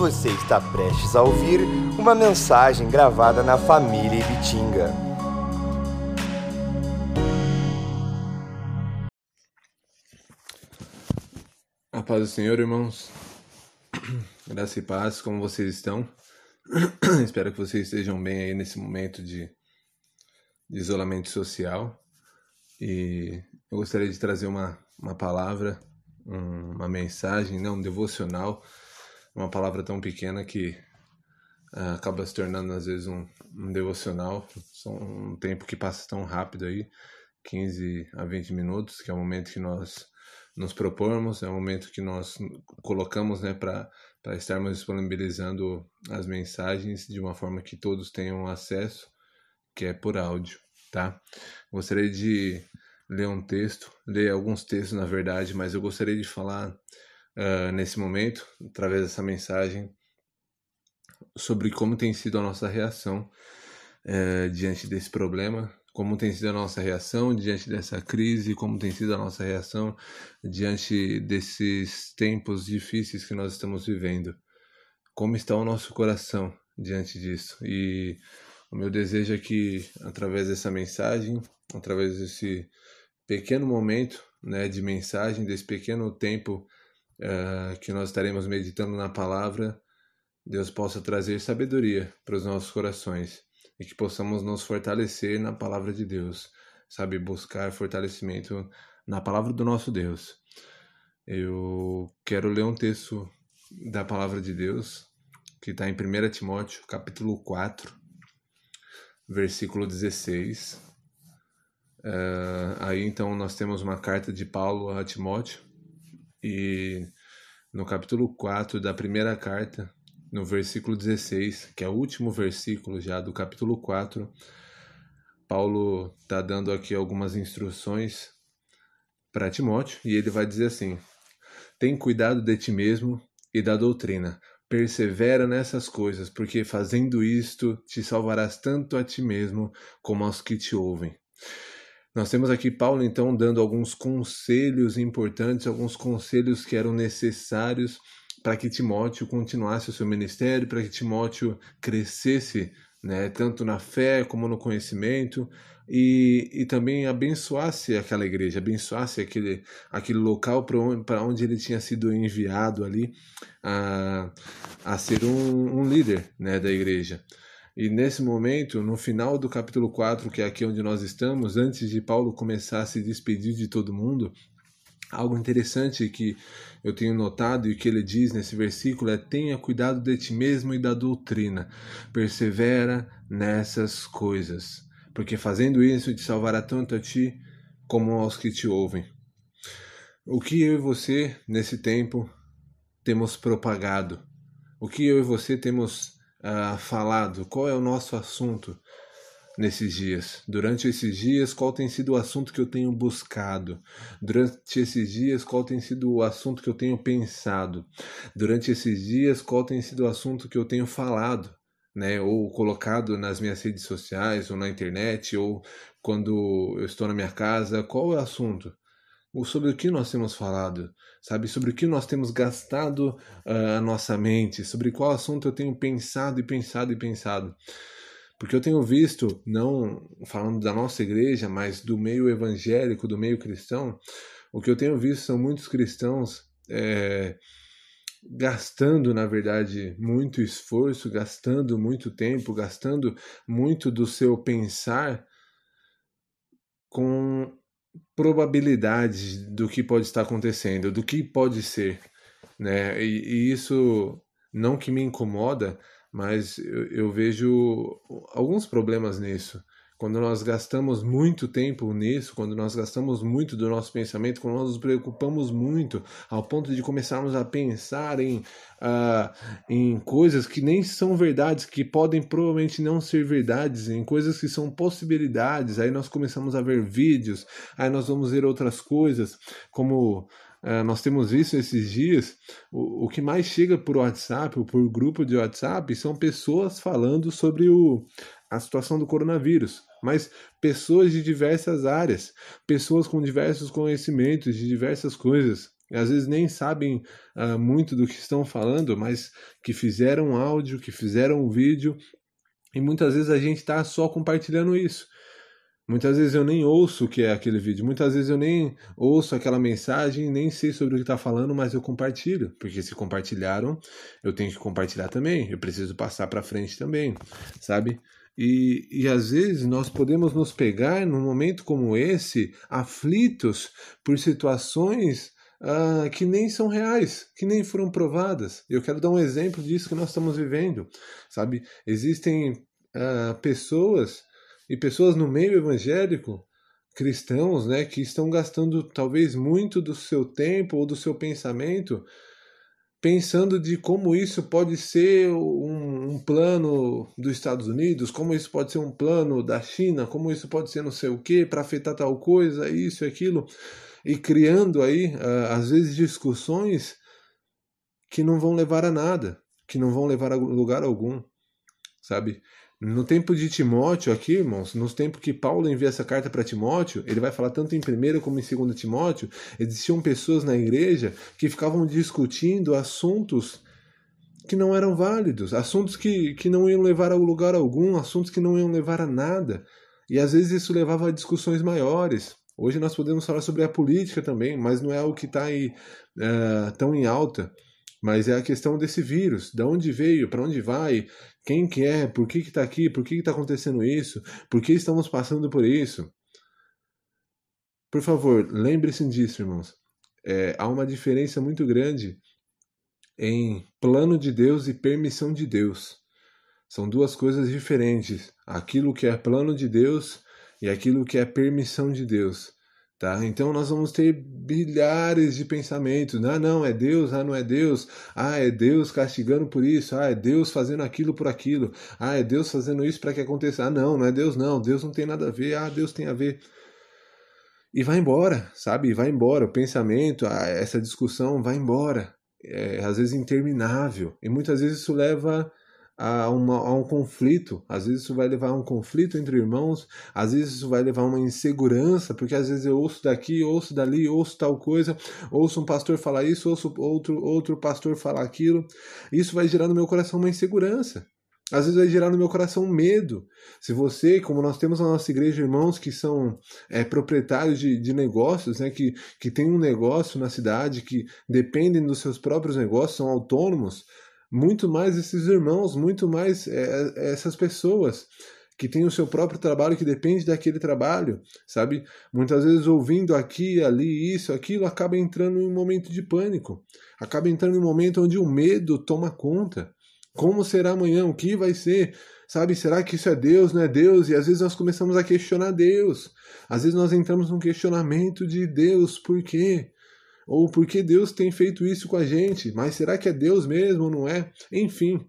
Você está prestes a ouvir uma mensagem gravada na família Ibitinga. A paz do Senhor, irmãos. Graça e paz, como vocês estão? Espero que vocês estejam bem aí nesse momento de, de isolamento social. E eu gostaria de trazer uma, uma palavra, um, uma mensagem, não, um devocional, uma palavra tão pequena que uh, acaba se tornando às vezes um, um devocional. São um tempo que passa tão rápido aí, 15 a 20 minutos, que é o momento que nós nos propormos, é o momento que nós colocamos né, para estarmos disponibilizando as mensagens de uma forma que todos tenham acesso, que é por áudio, tá? Gostaria de ler um texto, ler alguns textos na verdade, mas eu gostaria de falar uh, nesse momento, através dessa mensagem, sobre como tem sido a nossa reação uh, diante desse problema, como tem sido a nossa reação diante dessa crise, como tem sido a nossa reação diante desses tempos difíceis que nós estamos vivendo. Como está o nosso coração diante disso? E o meu desejo é que, através dessa mensagem, através desse pequeno momento né, de mensagem, desse pequeno tempo uh, que nós estaremos meditando na palavra, Deus possa trazer sabedoria para os nossos corações e que possamos nos fortalecer na palavra de Deus, sabe? Buscar fortalecimento na palavra do nosso Deus. Eu quero ler um texto da palavra de Deus que está em 1 Timóteo, capítulo 4, versículo 16 Uh, aí então nós temos uma carta de Paulo a Timóteo e no capítulo 4 da primeira carta, no versículo 16, que é o último versículo já do capítulo 4, Paulo está dando aqui algumas instruções para Timóteo e ele vai dizer assim: Tem cuidado de ti mesmo e da doutrina. Persevera nessas coisas, porque fazendo isto te salvarás tanto a ti mesmo como aos que te ouvem. Nós temos aqui Paulo então dando alguns conselhos importantes, alguns conselhos que eram necessários para que Timóteo continuasse o seu ministério, para que Timóteo crescesse, né, tanto na fé como no conhecimento, e, e também abençoasse aquela igreja, abençoasse aquele, aquele local para onde, onde ele tinha sido enviado ali a, a ser um, um líder né, da igreja. E nesse momento, no final do capítulo 4, que é aqui onde nós estamos, antes de Paulo começar a se despedir de todo mundo, algo interessante que eu tenho notado e que ele diz nesse versículo é: tenha cuidado de ti mesmo e da doutrina, persevera nessas coisas, porque fazendo isso te salvará tanto a ti como aos que te ouvem. O que eu e você, nesse tempo, temos propagado? O que eu e você temos uh, falado? Qual é o nosso assunto nesses dias? Durante esses dias, qual tem sido o assunto que eu tenho buscado? Durante esses dias, qual tem sido o assunto que eu tenho pensado? Durante esses dias, qual tem sido o assunto que eu tenho falado? Né, ou colocado nas minhas redes sociais, ou na internet, ou quando eu estou na minha casa, qual é o assunto? Sobre o que nós temos falado, sabe? Sobre o que nós temos gastado uh, a nossa mente, sobre qual assunto eu tenho pensado e pensado e pensado. Porque eu tenho visto, não falando da nossa igreja, mas do meio evangélico, do meio cristão, o que eu tenho visto são muitos cristãos é, gastando, na verdade, muito esforço, gastando muito tempo, gastando muito do seu pensar com probabilidades do que pode estar acontecendo, do que pode ser, né? E, e isso não que me incomoda, mas eu, eu vejo alguns problemas nisso. Quando nós gastamos muito tempo nisso, quando nós gastamos muito do nosso pensamento, quando nós nos preocupamos muito ao ponto de começarmos a pensar em, uh, em coisas que nem são verdades, que podem provavelmente não ser verdades, em coisas que são possibilidades, aí nós começamos a ver vídeos, aí nós vamos ver outras coisas, como Uh, nós temos visto esses dias, o, o que mais chega por WhatsApp ou por grupo de WhatsApp são pessoas falando sobre o, a situação do coronavírus mas pessoas de diversas áreas, pessoas com diversos conhecimentos de diversas coisas. às vezes nem sabem uh, muito do que estão falando, mas que fizeram áudio, que fizeram vídeo, e muitas vezes a gente está só compartilhando isso. Muitas vezes eu nem ouço o que é aquele vídeo, muitas vezes eu nem ouço aquela mensagem, nem sei sobre o que está falando, mas eu compartilho, porque se compartilharam, eu tenho que compartilhar também, eu preciso passar para frente também, sabe? E, e às vezes nós podemos nos pegar num momento como esse, aflitos por situações uh, que nem são reais, que nem foram provadas. Eu quero dar um exemplo disso que nós estamos vivendo, sabe? Existem uh, pessoas e pessoas no meio evangélico cristãos, né, que estão gastando talvez muito do seu tempo ou do seu pensamento pensando de como isso pode ser um, um, plano dos Estados Unidos, como isso pode ser um plano da China, como isso pode ser não sei o que para afetar tal coisa, isso e aquilo, e criando aí uh, às vezes discussões que não vão levar a nada, que não vão levar a lugar algum, sabe? No tempo de Timóteo aqui, irmãos, nos tempos que Paulo envia essa carta para Timóteo, ele vai falar tanto em 1 como em 2 Timóteo, existiam pessoas na igreja que ficavam discutindo assuntos que não eram válidos, assuntos que, que não iam levar a lugar algum, assuntos que não iam levar a nada. E às vezes isso levava a discussões maiores. Hoje nós podemos falar sobre a política também, mas não é o que está aí uh, tão em alta mas é a questão desse vírus, de onde veio, para onde vai, quem que é, por que está aqui, por que está acontecendo isso, por que estamos passando por isso. Por favor, lembre-se disso, irmãos. É, há uma diferença muito grande em plano de Deus e permissão de Deus. São duas coisas diferentes. Aquilo que é plano de Deus e aquilo que é permissão de Deus. Tá? Então nós vamos ter bilhares de pensamentos. Ah, não, é Deus, ah, não é Deus. Ah, é Deus castigando por isso. Ah, é Deus fazendo aquilo por aquilo. Ah, é Deus fazendo isso para que aconteça. Ah, não, não é Deus, não. Deus não tem nada a ver. Ah, Deus tem a ver. E vai embora, sabe? Vai embora. O pensamento, essa discussão vai embora. É, às vezes interminável. E muitas vezes isso leva a, uma, a um conflito. Às vezes isso vai levar a um conflito entre irmãos, às vezes isso vai levar a uma insegurança, porque às vezes eu ouço daqui, ouço dali, ouço tal coisa, ouço um pastor falar isso, ouço outro, outro pastor falar aquilo. Isso vai gerar no meu coração uma insegurança. Às vezes vai gerar no meu coração medo. Se você, como nós temos na nossa igreja irmãos que são é, proprietários de, de negócios, né, que, que têm um negócio na cidade, que dependem dos seus próprios negócios, são autônomos, muito mais esses irmãos, muito mais é, essas pessoas que têm o seu próprio trabalho, que depende daquele trabalho, sabe? Muitas vezes ouvindo aqui, ali, isso, aquilo, acaba entrando em um momento de pânico, acaba entrando em um momento onde o medo toma conta. Como será amanhã? O que vai ser? Sabe, será que isso é Deus, não é Deus? E às vezes nós começamos a questionar Deus. Às vezes nós entramos num questionamento de Deus, por quê? Ou por que Deus tem feito isso com a gente? Mas será que é Deus mesmo ou não é? Enfim,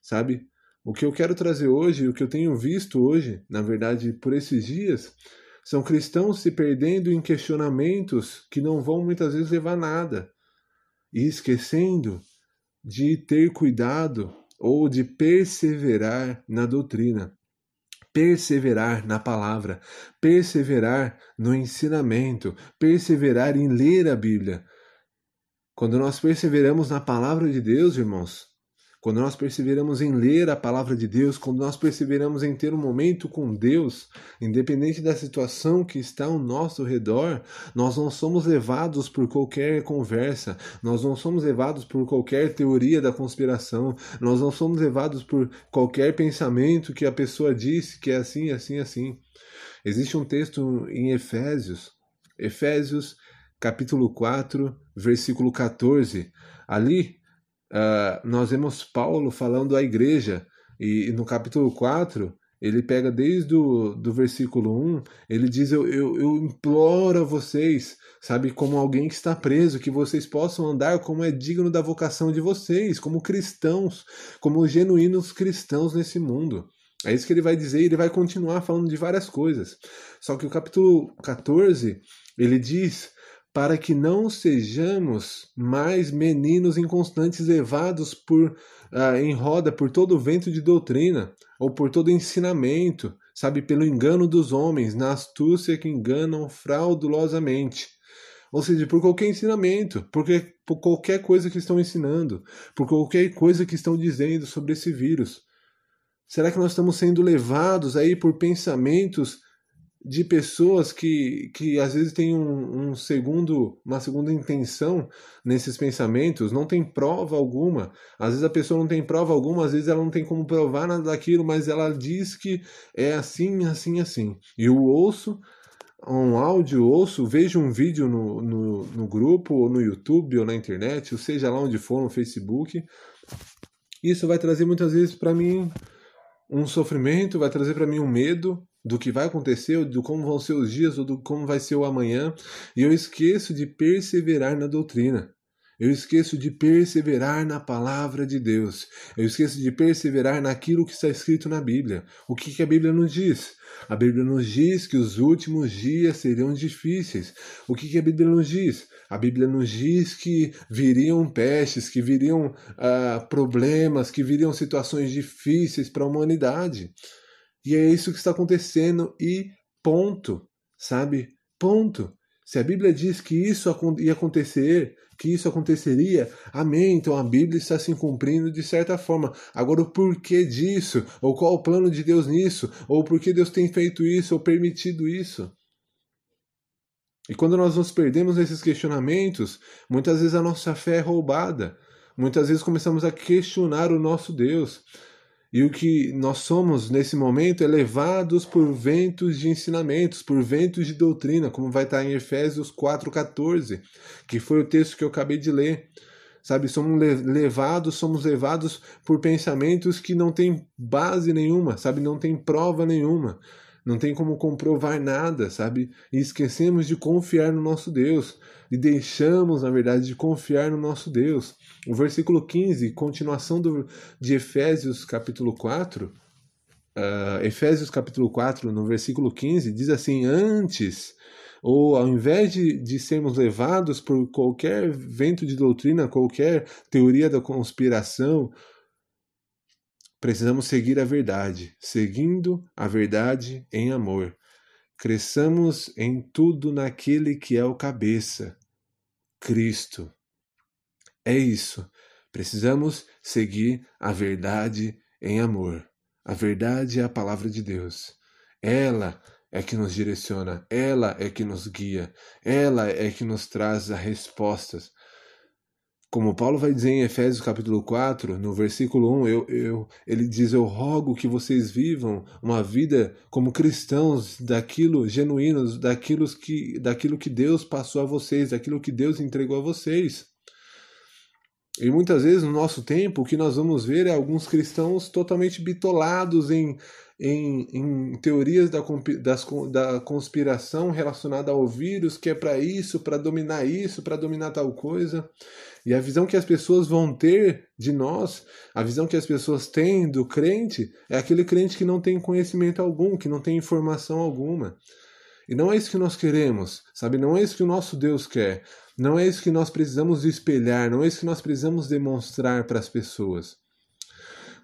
sabe? O que eu quero trazer hoje, o que eu tenho visto hoje, na verdade, por esses dias, são cristãos se perdendo em questionamentos que não vão muitas vezes levar a nada e esquecendo de ter cuidado ou de perseverar na doutrina perseverar na palavra, perseverar no ensinamento, perseverar em ler a Bíblia. Quando nós perseveramos na palavra de Deus, irmãos, quando nós perseveramos em ler a palavra de Deus, quando nós perseveramos em ter um momento com Deus, independente da situação que está ao nosso redor, nós não somos levados por qualquer conversa, nós não somos levados por qualquer teoria da conspiração, nós não somos levados por qualquer pensamento que a pessoa disse que é assim, assim, assim. Existe um texto em Efésios, Efésios capítulo 4, versículo 14. Ali uh, nós vemos Paulo falando à igreja, e, e, no capítulo 4, ele pega desde o do versículo 1, ele diz: eu, eu, eu imploro a vocês, sabe, como alguém que está preso, que vocês possam andar como é digno da vocação de vocês, como cristãos, como genuínos cristãos nesse mundo. É isso que ele vai dizer e ele vai continuar falando de várias coisas. Só que o capítulo 14, ele diz para que não sejamos mais meninos inconstantes levados por uh, em roda por todo vento de doutrina ou por todo ensinamento, sabe, pelo engano dos homens, na astúcia que enganam fraudulosamente. Ou seja, por qualquer ensinamento, porque, por qualquer coisa que estão ensinando, por qualquer coisa que estão dizendo sobre esse vírus. Será que nós estamos sendo levados aí por pensamentos de pessoas que, que às vezes têm um, um, segundo, uma segunda intenção nesses pensamentos, não tem prova alguma. Às vezes a pessoa não tem prova alguma, às vezes ela não tem como provar nada daquilo, mas ela diz que é assim, assim, assim. E eu ouço um áudio, ouço, vejo um vídeo no, no, no grupo, ou no YouTube, ou na internet, ou seja lá onde for, no Facebook. Isso vai trazer muitas vezes para mim um sofrimento, vai trazer para mim um medo, do que vai acontecer, do como vão ser os dias, ou do como vai ser o amanhã, e eu esqueço de perseverar na doutrina. Eu esqueço de perseverar na palavra de Deus. Eu esqueço de perseverar naquilo que está escrito na Bíblia. O que, que a Bíblia nos diz? A Bíblia nos diz que os últimos dias seriam difíceis. O que, que a Bíblia nos diz? A Bíblia nos diz que viriam pestes, que viriam uh, problemas, que viriam situações difíceis para a humanidade. E é isso que está acontecendo e ponto, sabe? Ponto. Se a Bíblia diz que isso ia acontecer, que isso aconteceria, amém. Então a Bíblia está se cumprindo de certa forma. Agora, o porquê disso? Ou qual o plano de Deus nisso? Ou por que Deus tem feito isso ou permitido isso? E quando nós nos perdemos nesses questionamentos, muitas vezes a nossa fé é roubada. Muitas vezes começamos a questionar o nosso Deus. E o que nós somos nesse momento é levados por ventos de ensinamentos, por ventos de doutrina, como vai estar em Efésios 4,14, que foi o texto que eu acabei de ler. Sabe, somos levados, somos levados por pensamentos que não têm base nenhuma, sabe, não tem prova nenhuma não tem como comprovar nada, sabe? E esquecemos de confiar no nosso Deus e deixamos, na verdade, de confiar no nosso Deus. O versículo 15, continuação do, de Efésios capítulo 4, uh, ah, Efésios capítulo 4, no versículo 15, diz assim: Antes, ou ao invés de, de sermos levados por qualquer vento de doutrina, qualquer teoria da conspiração, Precisamos seguir a verdade, seguindo a verdade em amor. Cresçamos em tudo naquele que é o cabeça, Cristo. É isso. Precisamos seguir a verdade em amor. A verdade é a palavra de Deus. Ela é que nos direciona, ela é que nos guia, ela é que nos traz as respostas como Paulo vai dizer em Efésios capítulo 4, no versículo 1, eu, eu, ele diz: Eu rogo que vocês vivam uma vida como cristãos, daquilo genuínos, daquilo que, daquilo que Deus passou a vocês, daquilo que Deus entregou a vocês. E muitas vezes no nosso tempo, o que nós vamos ver é alguns cristãos totalmente bitolados em, em, em teorias da, das, da conspiração relacionada ao vírus, que é para isso, para dominar isso, para dominar tal coisa. E a visão que as pessoas vão ter de nós, a visão que as pessoas têm do crente, é aquele crente que não tem conhecimento algum, que não tem informação alguma. E não é isso que nós queremos, sabe? Não é isso que o nosso Deus quer. Não é isso que nós precisamos espelhar, não é isso que nós precisamos demonstrar para as pessoas.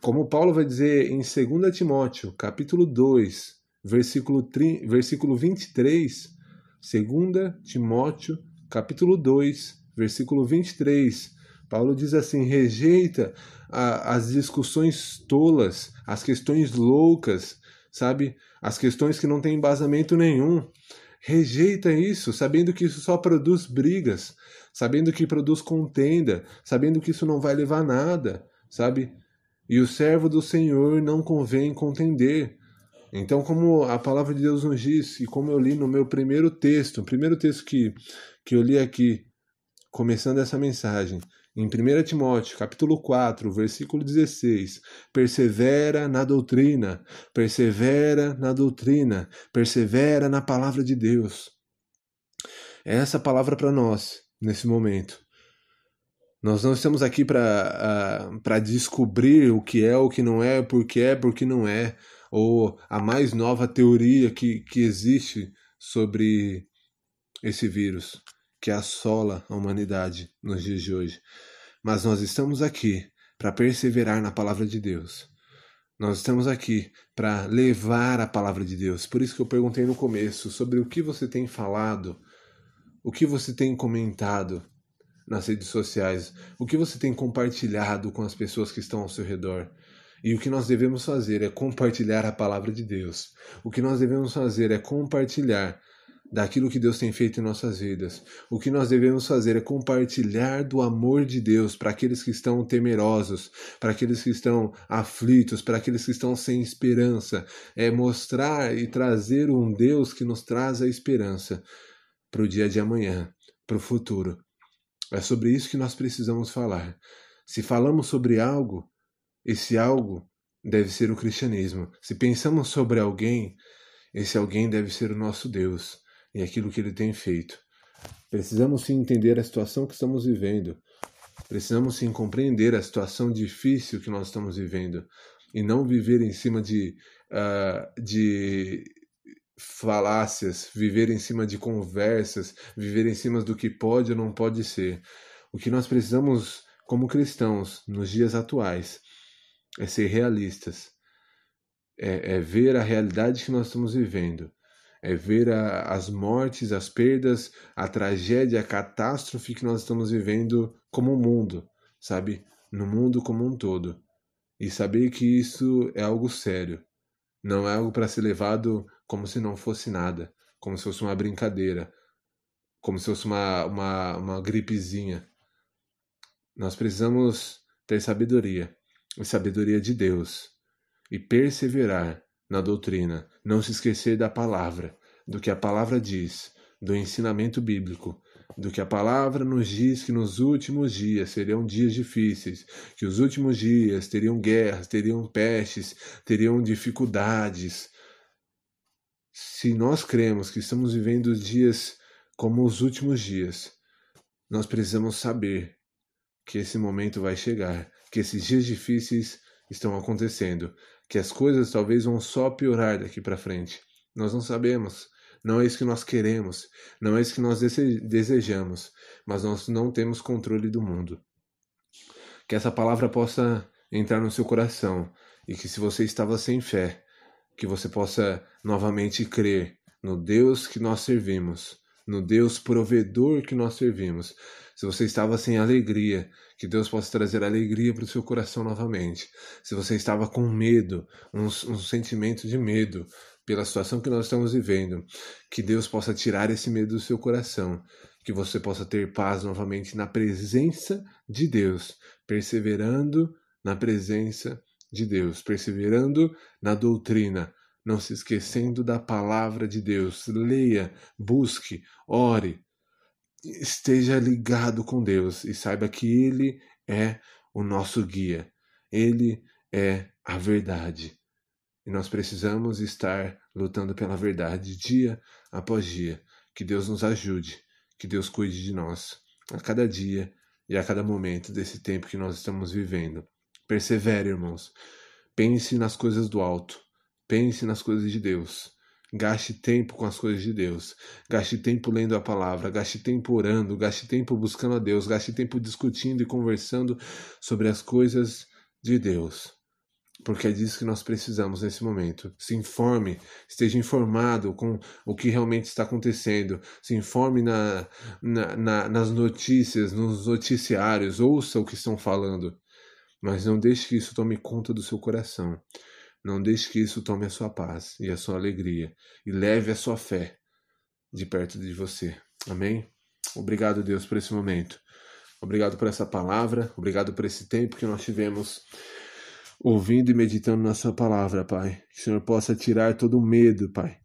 Como Paulo vai dizer em 2 Timóteo, capítulo 2, versículo, 3, versículo 23, 2 Timóteo, capítulo 2, versículo 23, Paulo diz assim: rejeita a, as discussões tolas, as questões loucas, sabe? As questões que não têm embasamento nenhum. Rejeita isso, sabendo que isso só produz brigas, sabendo que produz contenda, sabendo que isso não vai levar a nada, sabe? E o servo do Senhor não convém contender. Então, como a palavra de Deus nos diz, e como eu li no meu primeiro texto, o primeiro texto que, que eu li aqui, começando essa mensagem, em 1 Timóteo, capítulo 4, versículo 16, persevera na doutrina, persevera na doutrina, persevera na palavra de Deus. É essa palavra para nós, nesse momento. Nós não estamos aqui para descobrir o que é, o que não é, por que é, por que não é, ou a mais nova teoria que, que existe sobre esse vírus que assola a humanidade nos dias de hoje. Mas nós estamos aqui para perseverar na palavra de Deus. Nós estamos aqui para levar a palavra de Deus. Por isso que eu perguntei no começo sobre o que você tem falado o que você tem comentado nas redes sociais? O que você tem compartilhado com as pessoas que estão ao seu redor? E o que nós devemos fazer é compartilhar a palavra de Deus. O que nós devemos fazer é compartilhar daquilo que Deus tem feito em nossas vidas. O que nós devemos fazer é compartilhar do amor de Deus para aqueles que estão temerosos, para aqueles que estão aflitos, para aqueles que estão sem esperança. É mostrar e trazer um Deus que nos traz a esperança para o dia de amanhã, para o futuro. É sobre isso que nós precisamos falar. Se falamos sobre algo, esse algo deve ser o cristianismo. Se pensamos sobre alguém, esse alguém deve ser o nosso Deus e aquilo que ele tem feito. Precisamos sim entender a situação que estamos vivendo. Precisamos sim compreender a situação difícil que nós estamos vivendo e não viver em cima de, uh, de falácias, viver em cima de conversas, viver em cima do que pode ou não pode ser. O que nós precisamos, como cristãos, nos dias atuais, é ser realistas, é, é ver a realidade que nós estamos vivendo é ver a, as mortes, as perdas, a tragédia, a catástrofe que nós estamos vivendo como mundo, sabe? No mundo como um todo. E saber que isso é algo sério. Não é algo para ser levado como se não fosse nada, como se fosse uma brincadeira, como se fosse uma, uma, uma gripezinha. Nós precisamos ter sabedoria, e sabedoria de Deus, e perseverar na doutrina, não se esquecer da palavra, do que a palavra diz, do ensinamento bíblico, do que a palavra nos diz que nos últimos dias seriam dias difíceis, que os últimos dias teriam guerras, teriam pestes, teriam dificuldades. Se nós cremos que estamos vivendo dias como os últimos dias, nós precisamos saber que esse momento vai chegar, que esses dias difíceis estão acontecendo, que as coisas talvez vão só piorar daqui para frente. Nós não sabemos. Não é isso que nós queremos, não é isso que nós desejamos, mas nós não temos controle do mundo. Que essa palavra possa entrar no seu coração e que se você estava sem fé, que você possa novamente crer no Deus que nós servimos, no Deus provedor que nós servimos. Se você estava sem alegria, que Deus possa trazer alegria para o seu coração novamente. Se você estava com medo, um, um sentimento de medo pela situação que nós estamos vivendo, que Deus possa tirar esse medo do seu coração, que você possa ter paz novamente na presença de Deus, perseverando na presença de Deus, perseverando na doutrina, não se esquecendo da palavra de Deus. Leia, busque, ore, esteja ligado com Deus e saiba que Ele é o nosso guia, Ele é a verdade. E nós precisamos estar lutando pela verdade dia após dia. Que Deus nos ajude, que Deus cuide de nós a cada dia e a cada momento desse tempo que nós estamos vivendo. Persevere, irmãos. Pense nas coisas do alto. Pense nas coisas de Deus. Gaste tempo com as coisas de Deus. Gaste tempo lendo a palavra. Gaste tempo orando. Gaste tempo buscando a Deus. Gaste tempo discutindo e conversando sobre as coisas de Deus. Porque é disso que nós precisamos nesse momento. Se informe, esteja informado com o que realmente está acontecendo. Se informe na, na, na, nas notícias, nos noticiários. Ouça o que estão falando. Mas não deixe que isso tome conta do seu coração. Não deixe que isso tome a sua paz e a sua alegria e leve a sua fé de perto de você. Amém? Obrigado, Deus, por esse momento. Obrigado por essa palavra. Obrigado por esse tempo que nós tivemos ouvindo e meditando na Sua palavra, Pai. Que o Senhor possa tirar todo o medo, Pai.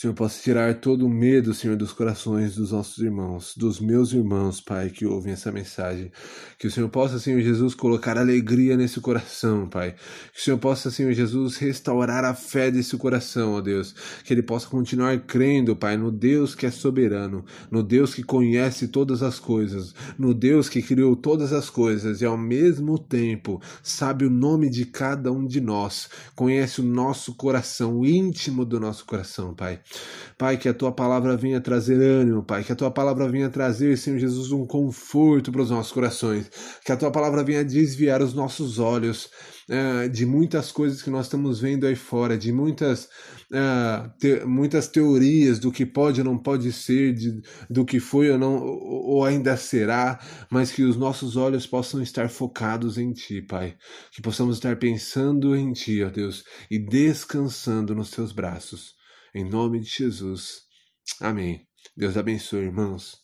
Senhor possa tirar todo o medo, Senhor, dos corações dos nossos irmãos, dos meus irmãos, Pai, que ouvem essa mensagem. Que o Senhor possa, Senhor Jesus, colocar alegria nesse coração, Pai. Que o Senhor possa, Senhor Jesus, restaurar a fé desse coração, ó Deus. Que ele possa continuar crendo, Pai, no Deus que é soberano, no Deus que conhece todas as coisas, no Deus que criou todas as coisas e ao mesmo tempo sabe o nome de cada um de nós, conhece o nosso coração, o íntimo do nosso coração, Pai. Pai, que a tua palavra venha trazer ânimo, Pai, que a tua palavra venha trazer, Senhor Jesus, um conforto para os nossos corações, que a tua palavra venha desviar os nossos olhos uh, de muitas coisas que nós estamos vendo aí fora, de muitas, uh, te, muitas teorias do que pode ou não pode ser, de, do que foi ou não, ou, ou ainda será, mas que os nossos olhos possam estar focados em Ti, Pai, que possamos estar pensando em Ti, ó Deus, e descansando nos Teus braços. Em nome de Jesus. Amém. Deus abençoe, irmãos.